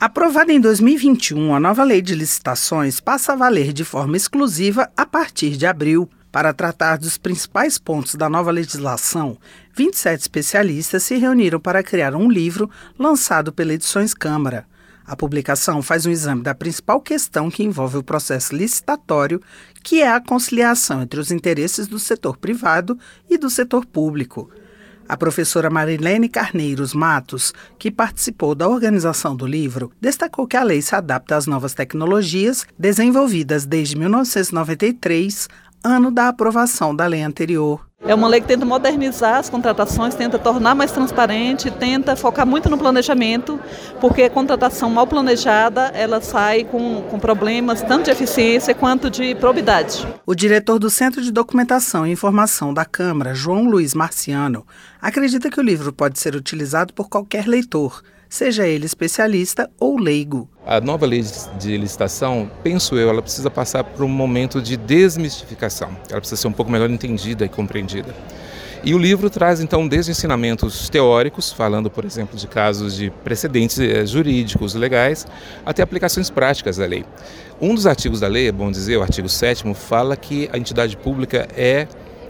Aprovada em 2021, a nova lei de licitações passa a valer de forma exclusiva a partir de abril. Para tratar dos principais pontos da nova legislação, 27 especialistas se reuniram para criar um livro lançado pela Edições Câmara. A publicação faz um exame da principal questão que envolve o processo licitatório, que é a conciliação entre os interesses do setor privado e do setor público. A professora Marilene Carneiros Matos, que participou da organização do livro, destacou que a lei se adapta às novas tecnologias desenvolvidas desde 1993, ano da aprovação da lei anterior. É uma lei que tenta modernizar as contratações, tenta tornar mais transparente, tenta focar muito no planejamento, porque a contratação mal planejada ela sai com, com problemas tanto de eficiência quanto de probidade. O diretor do Centro de Documentação e Informação da Câmara, João Luiz Marciano, acredita que o livro pode ser utilizado por qualquer leitor seja ele especialista ou leigo. A nova lei de licitação, penso eu, ela precisa passar por um momento de desmistificação. Ela precisa ser um pouco melhor entendida e compreendida. E o livro traz então desde ensinamentos teóricos, falando, por exemplo, de casos de precedentes eh, jurídicos, legais, até aplicações práticas da lei. Um dos artigos da lei, é bom dizer, o artigo 7 fala que a entidade pública é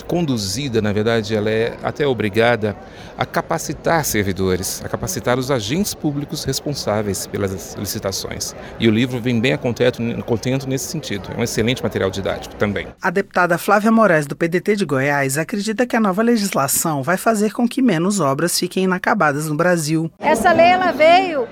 conduzida, na verdade, ela é até obrigada a capacitar servidores, a capacitar os agentes públicos responsáveis pelas licitações. E o livro vem bem a contento, contento nesse sentido. É um excelente material didático também. A deputada Flávia Moraes, do PDT de Goiás, acredita que a nova legislação vai fazer com que menos obras fiquem inacabadas no Brasil. Essa lei ela veio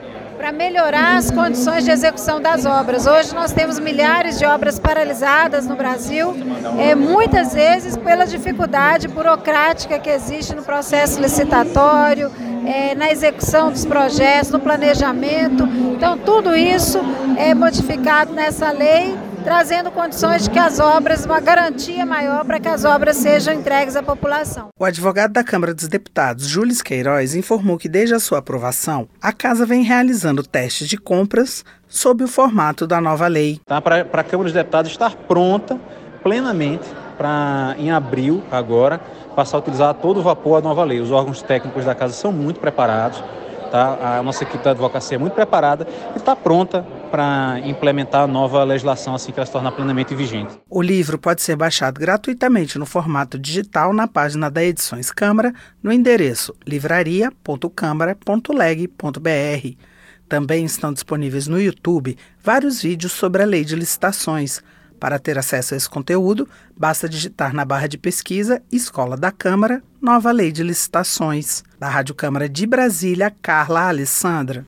para melhorar as condições de execução das obras. Hoje nós temos milhares de obras paralisadas no Brasil, é, muitas vezes pela dificuldade burocrática que existe no processo licitatório, é, na execução dos projetos, no planejamento. Então, tudo isso é modificado nessa lei trazendo condições de que as obras, uma garantia maior para que as obras sejam entregues à população. O advogado da Câmara dos Deputados, Júlio Queiroz, informou que desde a sua aprovação, a casa vem realizando testes de compras sob o formato da nova lei. Tá, para a Câmara dos Deputados estar pronta plenamente para, em abril, agora, passar a utilizar todo o vapor a nova lei. Os órgãos técnicos da casa são muito preparados, tá? a nossa equipe da advocacia é muito preparada e está pronta para implementar a nova legislação assim que ela se tornar plenamente vigente. O livro pode ser baixado gratuitamente no formato digital na página da Edições Câmara, no endereço livraria.câmara.leg.br. Também estão disponíveis no YouTube vários vídeos sobre a lei de licitações. Para ter acesso a esse conteúdo, basta digitar na barra de pesquisa Escola da Câmara, Nova Lei de Licitações. Da Rádio Câmara de Brasília, Carla Alessandra.